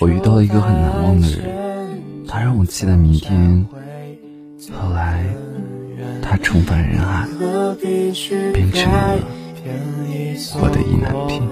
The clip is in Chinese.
我遇到了一个很难忘的人，他让我期待明天。后来，他重返人海，变成了我的意难平。